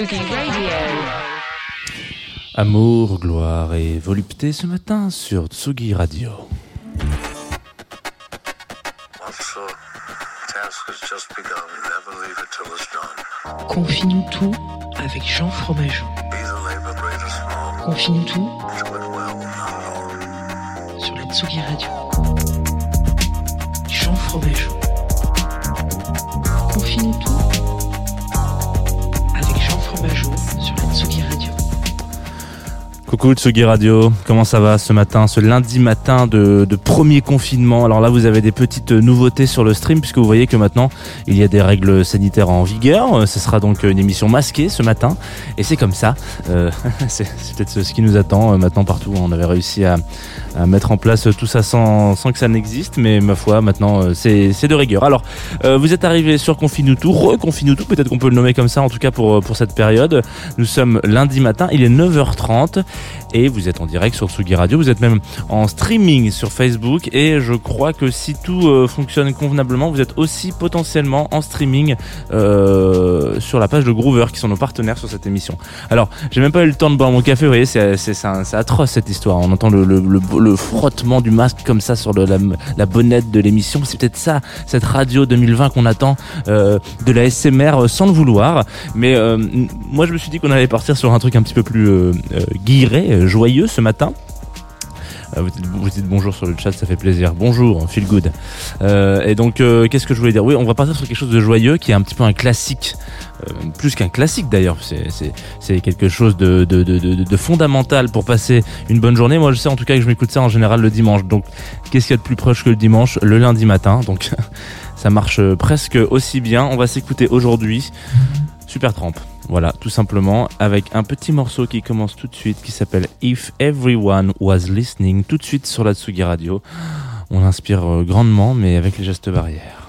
Radio. Amour, gloire et volupté ce matin sur Tsugi Radio. Once the task has just begun, never leave it till it's done. Confie-nous tout avec Jean Fromageau. Confie-nous tout sur la Tsugi Radio. Jean Fromageau. Coucou Tsugi Radio, comment ça va ce matin, ce lundi matin de, premier confinement? Alors là vous avez des petites nouveautés sur le stream puisque vous voyez que maintenant il y a des règles sanitaires en vigueur. Euh, Ce sera donc une émission masquée ce matin et c'est comme ça. Euh, c'est peut-être ce qui nous attend euh, maintenant partout. On avait réussi à, mettre en place tout ça sans, sans que ça n'existe mais ma foi maintenant euh, c'est c'est de rigueur. Alors euh, vous êtes arrivé sur reconfine-nous tout, peut-être qu'on peut le nommer comme ça en tout cas pour, pour cette période. Nous sommes lundi matin, il est 9h30 et vous êtes en direct sur Tsugi Radio, vous êtes même en streaming sur Facebook et je crois que si tout euh, fonctionne convenablement, vous êtes aussi potentiellement en streaming euh, sur la page de Groover qui sont nos partenaires sur cette émission. Alors, j'ai même pas eu le temps de boire mon café, vous voyez, c'est atroce cette histoire. On entend le frottement du masque comme ça sur la, la bonnette de l'émission. C'est peut-être ça, cette radio 2020 qu'on attend euh, de la SMR euh, sans le vouloir. Mais euh, moi, je me suis dit qu'on allait partir sur un truc un petit peu plus euh, guiré, joyeux ce matin. Euh, Vous dites, bonjour sur le chat, ça fait plaisir. Bonjour, feel good. Euh, et donc, euh, qu'est-ce que je voulais dire? Oui, on va partir sur quelque chose de joyeux qui est un petit peu un classique, euh, plus qu'un classique d'ailleurs. C'est- quelque chose de, de, de fondamental pour passer une bonne journée. Moi, je sais en tout cas que je m'écoute ça en général le dimanche. Donc, qu'est-ce qu'il y a de plus proche que le dimanche? Le lundi matin. Donc, ça marche presque aussi bien. On va s'écouter aujourd'hui Super Tramp. Voilà, tout simplement, avec un petit morceau qui commence tout de suite, qui s'appelle If Everyone Was Listening, tout de suite sur la Tsugi Radio. On inspire euh, grandement, mais avec les gestes barrières.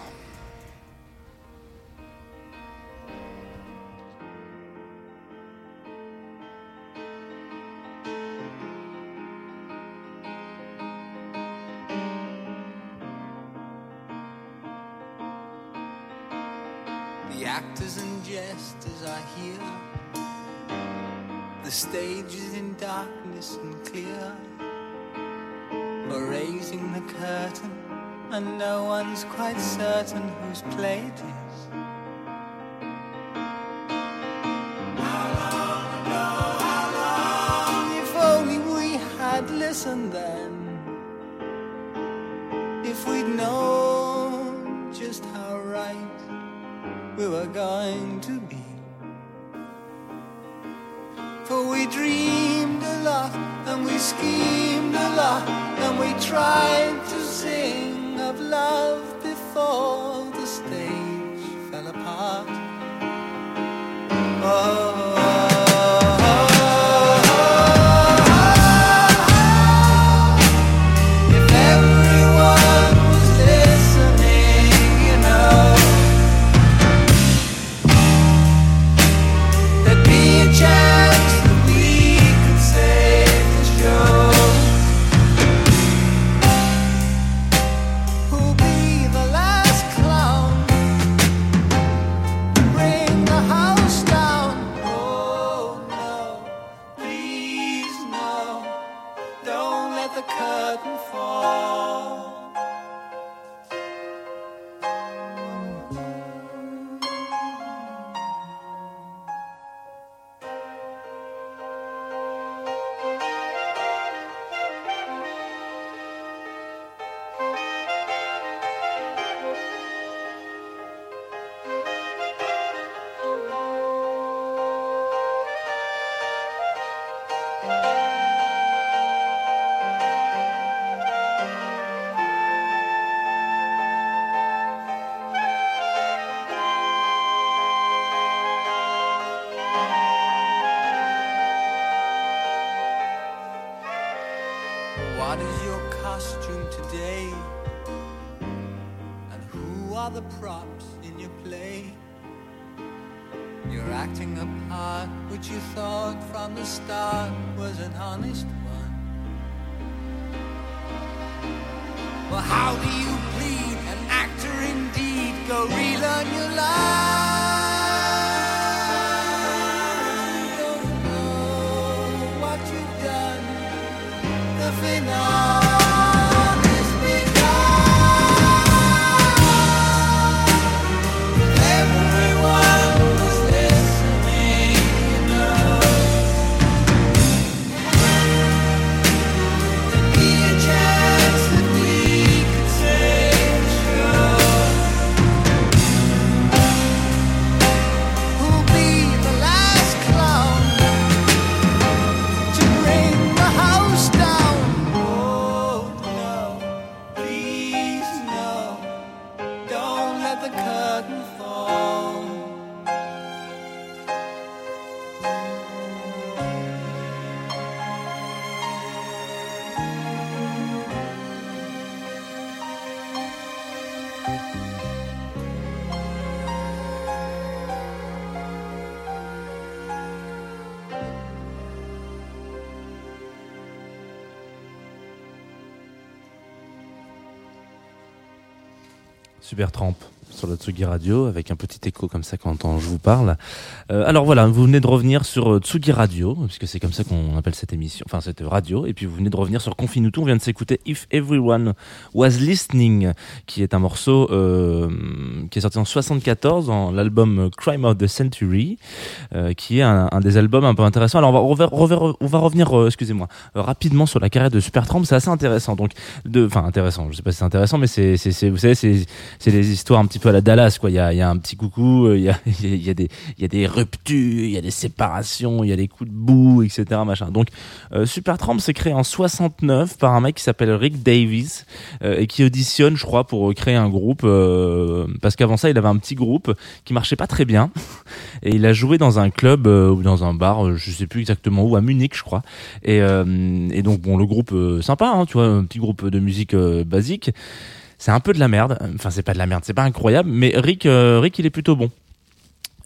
Actors and jesters are here. The stage is in darkness and clear. We're raising the curtain, and no one's quite certain whose play it is. Listened then. For we dreamed a lot and we schemed a lot and we tried to sing of love before the stage fell apart. Oh. the curtain today? And who are the props in your play? You're acting a part which you thought from the start was an honest one. Well, how do you plead? An actor indeed. Go relearn your lines. Super Tramp sur la Tsugi Radio avec un petit écho comme ça quand je vous parle. Euh, alors voilà, vous venez de revenir sur euh, Tsugi Radio, puisque c'est comme ça qu'on appelle cette émission, enfin cette radio, et puis vous venez de revenir sur Confinuto, on vient de s'écouter If Everyone Was Listening, qui est un morceau euh, qui est sorti en 74 dans l'album Crime of the Century, qui est un, des albums un peu intéressants. Alors on va, revenir, excusez-moi, rapidement sur la carrière de Supertramp, c'est assez intéressant. Donc, enfin intéressant, je sais pas si c'est intéressant, mais c'est, vous savez, c'est des histoires un petit peu à la Dallas, quoi. Il y a, un petit coucou, euh, il y a, des, ruptures, il y a des séparations, il y a des coups de boue, etc. Machin. Donc, euh, Supertramp s'est créé en 69 par un mec qui s'appelle Rick Davis euh, et qui auditionne, je crois, pour créer un groupe, euh, parce qu'avant ça, il avait un petit groupe qui marchait pas très bien et il a joué dans un club euh, ou dans un bar, euh, je sais plus exactement où, à Munich, je crois. Et, euh, donc bon, le groupe euh, sympa, hein, tu vois, un petit groupe de musique euh, basique. C'est un peu de la merde. Enfin, c'est pas de la merde, c'est pas incroyable, mais Rick, euh, Rick, il est plutôt bon.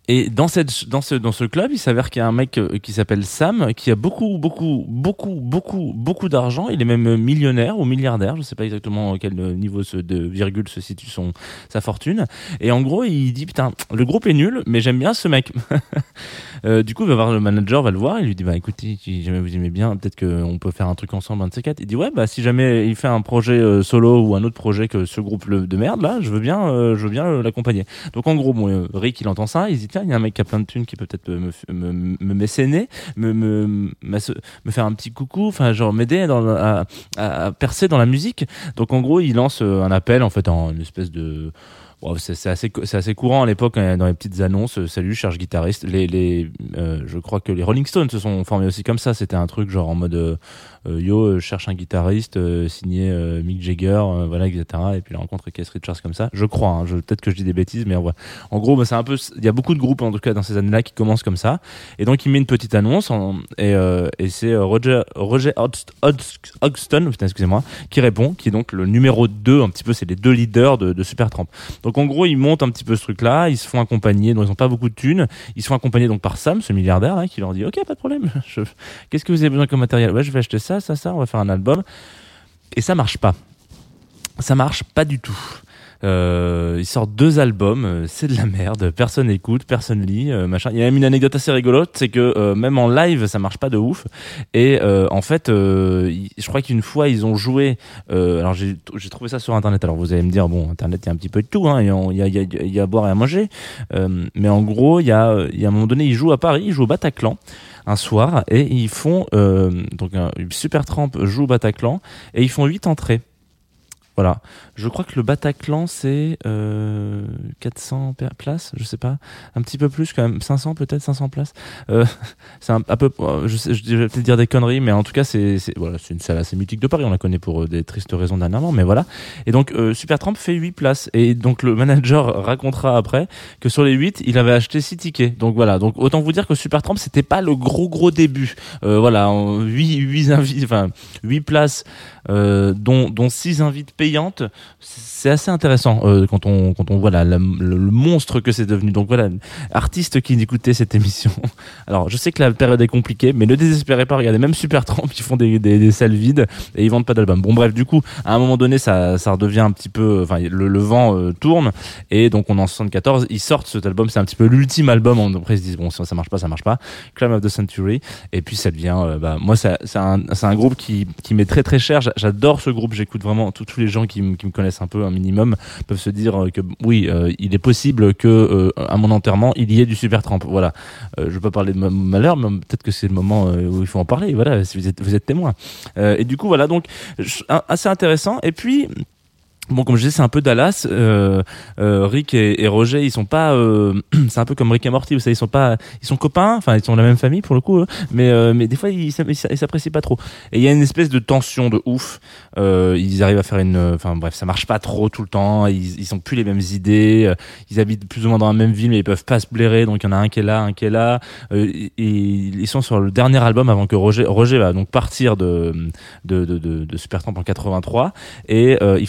Et dans cette dans ce dans ce club, il s'avère qu'il y a un mec euh, qui s'appelle Sam qui a beaucoup beaucoup beaucoup beaucoup beaucoup d'argent. Il est même millionnaire ou milliardaire, je sais pas exactement à quel niveau de virgule se situe son sa fortune. Et en gros, il dit putain, le groupe est nul, mais j'aime bien ce mec. Euh, du coup, il va voir le manager, va le voir, il lui dit bah écoutez, si jamais vous aimez bien, peut-être qu'on peut faire un truc ensemble, un de ces quatre. Il dit ouais bah si jamais il fait un projet euh, solo ou un autre projet que ce groupe de merde là, je veux bien, bien l'accompagner. Donc en gros, Rick il entend ça, il dit il y a un mec qui a plein de thunes qui peut peut-être me, me, me, mécéner, me, me, me faire un petit coucou, enfin genre m'aider la- à, à percer dans la musique. Donc en gros, il lance euh, un appel en fait en une espèce de C'est assez, assez courant à l'époque hein, dans les petites annonces. euh, Salut, cherche guitariste. Les, les, euh, je crois que les Rolling Stones se sont formés aussi comme ça. C'était un truc genre en mode euh, yo, cherche un guitariste signé Mick Jagger, voilà, etc. Et puis il rencontre Keith Richards comme ça. Je crois. Hein, Peut-être que je dis des bêtises, mais en, gros, bah, c'est un peu. Il y a beaucoup de groupes en tout cas dans ces années-là qui commencent comme ça. Et donc il met une petite annonce et, et c'est Roger Roger Hodgson, excusez-moi, qui répond, qui est donc le numéro 2, un petit peu, c'est les deux leaders de, de Supertramp. Donc en gros, ils montent un petit peu ce truc-là, ils se font accompagner, donc ils ont pas beaucoup de thunes, ils se font accompagner donc par Sam, ce milliardaire, hein, qui leur dit ok, pas de problème, qu'est-ce que vous avez besoin comme matériel? Ouais, je vais acheter ça, ça, ça, on va faire un album. Et ça marche pas. Ça marche pas du tout. Euh, ils sortent deux albums, euh, c'est de la merde, personne écoute, personne lit, euh, machin. Il y a même une anecdote assez rigolote, c'est que euh, même en live, ça marche pas de ouf. Et euh, en fait, euh, il- je crois qu'une fois ils ont joué. alors j'ai trouvé ça sur internet. Alors vous allez me dire bon, internet il y a un petit peu de tout, hein, il y a, il y a, il y a- il à boire et à manger. Mais en gros, il y a, il y a un moment donné, ils jouent à Paris, ils jouent au Bataclan un soir et ils font donc un Super Tramp joue au Bataclan et ils font huit entrées. Voilà. Je crois que le Bataclan, c'est euh, 400 pa- places, je sais pas. Un petit peu plus quand même. 500 peut-être, 500 places. Euh, c'est un, peu. euh, Je, sais, je vais peut-être dire des conneries, mais en tout cas, c'est voilà, c'est une salle assez mythique de Paris. On la connaît pour euh, des tristes raisons dernièrement, mais voilà. Et donc, euh, Supertramp fait 8 places. Et donc, le manager racontera après que sur les 8, il avait acheté 6 tickets. Donc voilà. Donc, autant vous dire que Supertramp, c'était pas le gros gros début. Euh, voilà. 8, 8 invités, enfin, 8 places, dont, dont 6 invites payantes. C'est assez intéressant euh, quand on quand on voit la- le, monstre que c'est devenu. Donc voilà, artistes qui écoutaient cette émission. Alors je sais que la période est compliquée, mais ne désespérez pas. Regardez, même Supertramp, ils font des, des, salles vides et ils vendent pas d'album. Bon bref, du coup, à un moment donné, ça ça redevient un petit peu. Enfin, le, vent euh, tourne et donc on est en 74. Ils sortent cet album. C'est un petit peu l'ultime album. On- Après ils se disent bon, ça, ça marche pas, ça marche pas. Climb of the Century. Et puis ça devient. euh, bah, moi, c'est un un groupe qui qui m'est très très cher. J'a- J'adore ce groupe. J'écoute vraiment tous les gens qui, qui me connaissent un peu un minimum peuvent se dire euh, que oui, euh, il est possible que euh, à mon enterrement il y ait du Supertramp. Voilà. Euh, je pas parler de mon malheur, mais peut-être que c'est le moment où il faut en parler. Voilà, si vous êtes vous êtes témoin. Et du coup voilà donc assez intéressant. Et puis Bon, comme je disais, c'est un peu Dallas. Euh, euh, Rick et, et Roger, ils sont pas. euh, c'est un peu comme Rick et Morty. Vous savez, ils sont pas. Ils sont copains. Enfin, ils sont de la même famille pour le coup. mais euh, mais des fois, ils ils ils s'apprécient pas trop. Et il y a une espèce de tension de ouf. Euh, ils arrivent à faire une. Enfin bref, ça marche pas trop tout le temps. Ils ils ont plus les mêmes idées. Euh, Ils habitent plus ou moins dans la même ville, mais ils peuvent pas se blairer. Donc il y en a un qui est là, un qui est là. Et, ils sont sur le dernier album avant que Roger Roger va donc partir de de de, de, de Supertramp en 83 et euh, il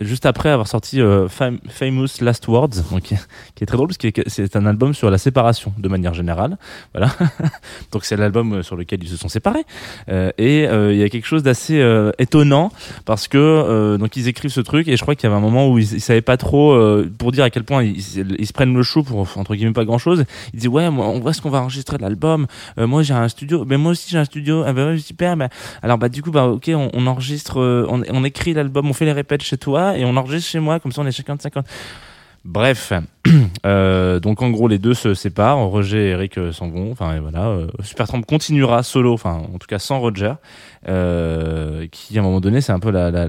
juste après avoir sorti euh, Fam- Famous Last Words donc qui est très drôle parce que c'est un album sur la séparation de manière générale. Voilà. Donc c'est l'album sur lequel ils se sont séparés. Euh, et euh, il y a quelque chose d'assez euh, étonnant parce que euh, donc ils écrivent ce truc et je crois qu'il y avait un moment où ils, ils savaient pas trop euh, pour dire à quel point ils, se prennent le chou pour entre guillemets pas grand chose ils disent ouais on voit ce qu'on va enregistrer de l'album. Euh, moi j'ai un studio mais moi aussi j'ai un studio. Ah bah super alors bah du coup bah ok on, enregistre euh, on écrit l'album on fait les répètes chez toi et on enregistre chez moi comme ça on est chacun de 50 Bref, euh, donc en gros les deux se séparent, Roger et Eric euh, s'en vont, enfin et voilà, euh, Supertramp continuera solo, enfin en tout cas sans Roger, qui à un moment donné c'est un peu la, la,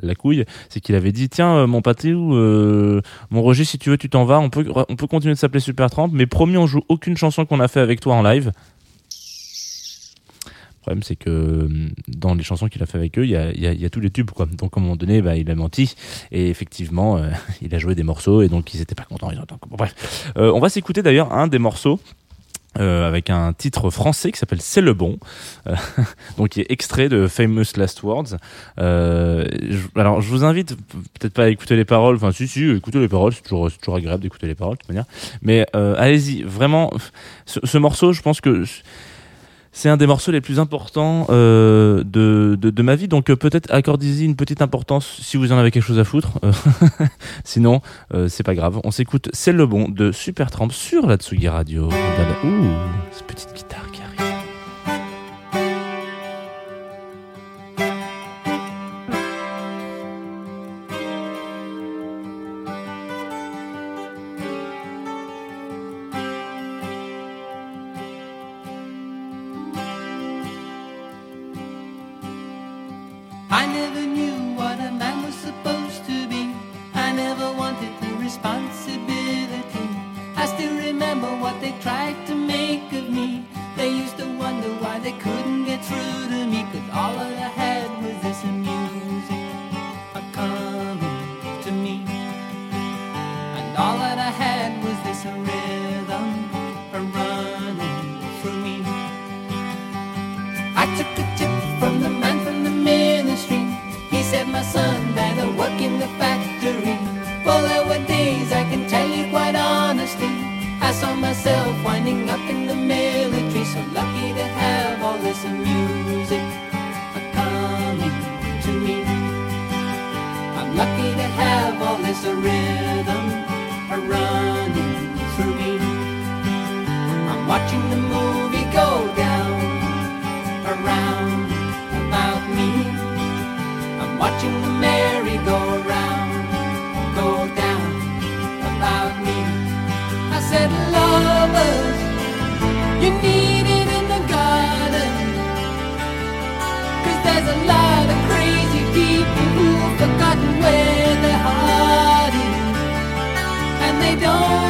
la couille, c'est qu'il avait dit tiens mon Patou, euh, mon Roger si tu veux tu t'en vas, on peut on peut continuer de s'appeler Supertramp, mais promis on joue aucune chanson qu'on a fait avec toi en live. Le problème, c'est que euh, dans les chansons qu'il a fait avec eux, il y a, tous les tubes, quoi. Donc, à un moment donné, bah, il a menti. Et effectivement, euh, il a joué des morceaux et donc ils étaient pas contents. Ils ont- bref. Euh, on va s'écouter d'ailleurs un des morceaux. avec un titre français qui s'appelle C'est le bon, donc qui est extrait de Famous Last Words. Alors je vous invite peut-être pas à écouter les paroles, enfin si si, écoutez les paroles, c'est toujours, toujours agréable d'écouter les paroles de toute manière. Mais allez-y, vraiment, ce morceau, je pense que c'est un des morceaux les plus importants euh, de, de, ma vie, donc euh, peut-être accordez-y une petite importance si vous en avez quelque chose à foutre. Euh, Sinon, euh, c'est pas grave. On s'écoute C'est le bon de Supertramp sur la Tsugi Radio. Ouh, cette petite guitare this music coming to me. I'm lucky to have all this rhythm running through me. I'm watching the movie go down around about me. I'm watching the merry-go-round go down about me. I said, lovers, 都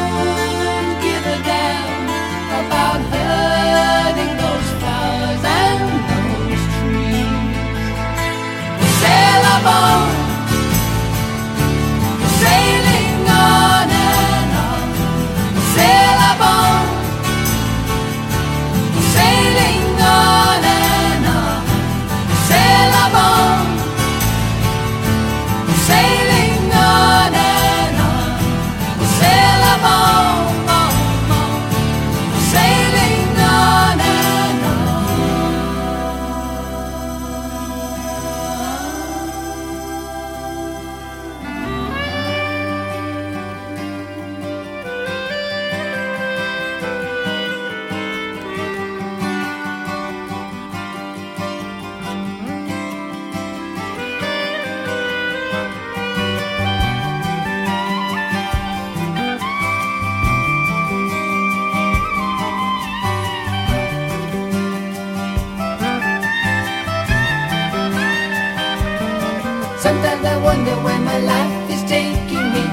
my life is taking me.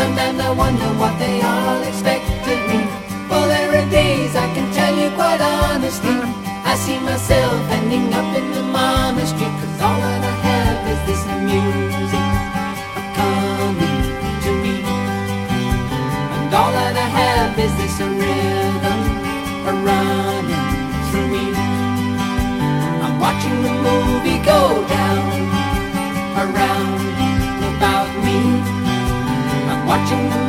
Sometimes I wonder what they all expect of me. Well, there are days I can tell you quite honestly. I see myself ending up in the monastery. Cause all that I have is this music coming to me. And all that I have is this rhythm running through me. I'm watching the movie go down watching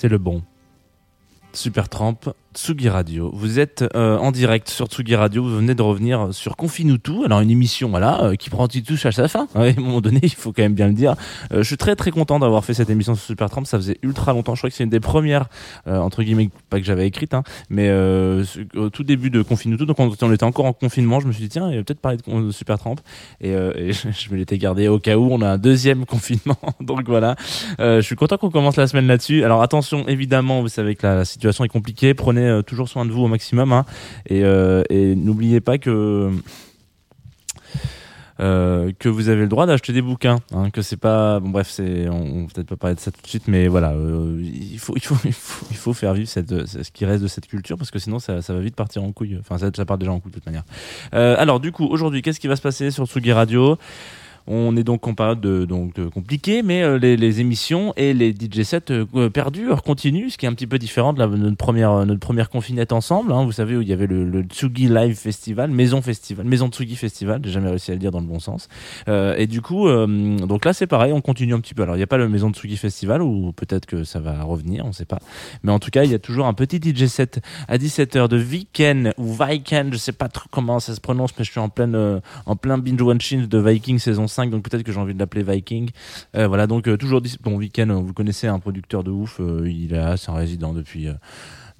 C'est le bon. Super Tramp, Tsugi Radio. Vous êtes euh, en direct sur Tsugi Radio. Vous venez de revenir sur Confine-nous tout. Alors une émission, voilà, euh, qui prend petit touche à sa fin. À un moment donné, il faut quand même bien le dire. Euh, je suis très très content d'avoir fait cette émission sur Super Tramp. Ça faisait ultra longtemps. Je crois que c'est une des premières, euh, entre guillemets, pas que j'avais écrite, hein, mais euh, au tout début de Confine-nous tout. Donc on, on était encore en confinement. Je me suis dit tiens, il va peut-être parler de, de Super Tramp. Et, euh, et je, me l'étais gardé au cas où on a un deuxième confinement. Donc voilà. Je suis content qu'on commence la semaine là-dessus. Alors attention, évidemment, vous savez que la, la situation est compliquée. Prenez euh, toujours soin de vous au maximum. Hein. Et, euh, et n'oubliez pas que euh, que vous avez le droit d'acheter des bouquins, hein, que c'est pas bon bref c'est on, on peut-être pas parler de ça tout de suite mais voilà il faut il faut il faut faire vivre ce qui reste de cette culture parce que sinon ça, ça va vite partir en couille enfin ça, ça part déjà en couille de toute manière alors du coup aujourd'hui qu'est-ce qui va se passer sur Tsugi Radio? On est donc en période de, donc, de compliquée, mais euh, les, émissions et les DJ sets euh, perdurent, continuent, ce qui est un petit peu différent de notre première euh, notre première confinette ensemble. Hein, vous savez où il y avait le, Tsugi Live Festival, Maison Festival, Maison Tsugi Festival. J'ai jamais réussi à le dire dans le bon sens. Euh, et du coup, euh, donc là c'est pareil, on continue un petit peu. Alors il n'y a pas le Maison Tsugi Festival ou peut-être que ça va revenir, on sait pas. Mais en tout cas, il y a toujours un petit DJ set à 17h de Viken ou Viken, je sais pas trop comment ça se prononce, mais je suis en pleine euh, en plein binge watching de Viking saison 5, donc peut-être que j'ai envie de l'appeler Viking. Euh, voilà, donc euh, toujours bon Weekend, vous le connaissez, un producteur de ouf, euh, il est là, c'est un résident depuis euh,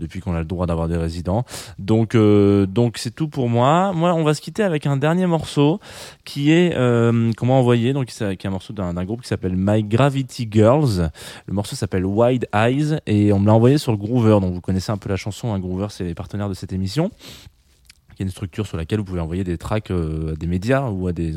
depuis qu'on a le droit d'avoir des résidents. Donc donc c'est tout pour moi. Moi, on va se quitter avec un dernier morceau qui est euh, comment envoyer donc c'est qui est un morceau d'un groupe qui s'appelle My Gravity Girls. Le morceau s'appelle Wide Eyes et on me l'a envoyé sur le Groover. Donc vous connaissez un peu la chanson. Hein, Groover, c'est les partenaires de cette émission qui est une structure sur laquelle vous pouvez envoyer des tracks à des médias ou à des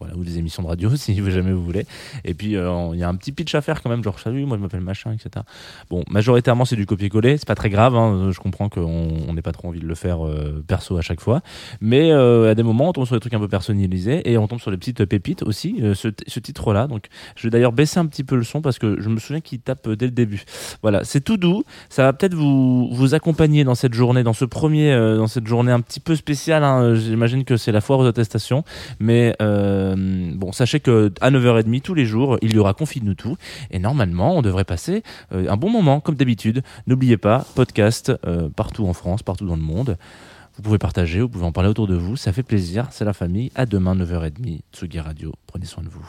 voilà ou des émissions de radio si jamais vous voulez. Et puis euh, il y a un petit pitch à faire quand même genre salut moi je m'appelle machin etc bon majoritairement c'est du copier-coller c'est pas très grave hein, je comprends qu'on on n'ait pas trop envie de le faire euh, perso à chaque fois. Mais euh, à des moments on tombe sur des trucs un peu personnalisés et on tombe sur des petites pépites aussi euh, ce, ce titre là donc je vais d'ailleurs baisser un petit peu le son parce que je me souviens qu'il tape dès le début. Voilà c'est tout doux. Ça va peut-être vous vous accompagner dans cette journée dans ce premier euh, dans cette journée un petit peu spéciale hein. j'imagine que c'est la foire aux attestations. Mais euh, Euh, bon, sachez que à 9h30 tous les jours, il y aura Confine-nous tout. Et normalement, on devrait passer euh, un bon moment, comme d'habitude. N'oubliez pas, podcast euh, partout en France, partout dans le monde. Vous pouvez partager, vous pouvez en parler autour de vous. Ça fait plaisir, c'est la famille. À demain, 9h30, Tsugi Radio. Prenez soin de vous.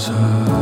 desire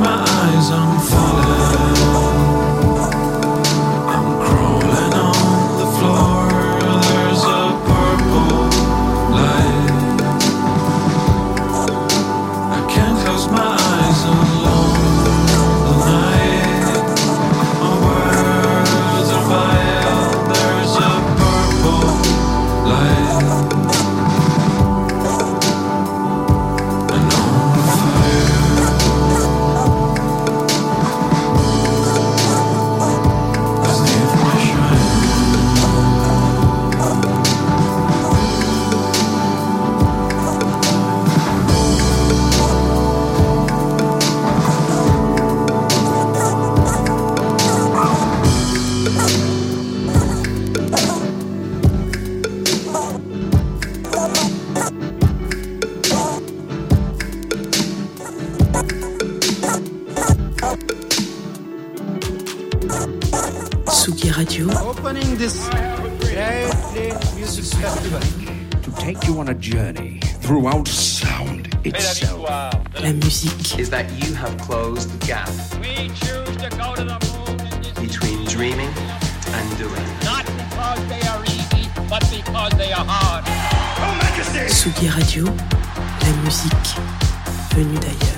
my eyes, I'm falling. La musique, is that you have closed the gap We choose to go to the moon between dreaming and doing. not because they are easy, but because they are hard. Tsugi Radio, la musique venue d'ailleurs.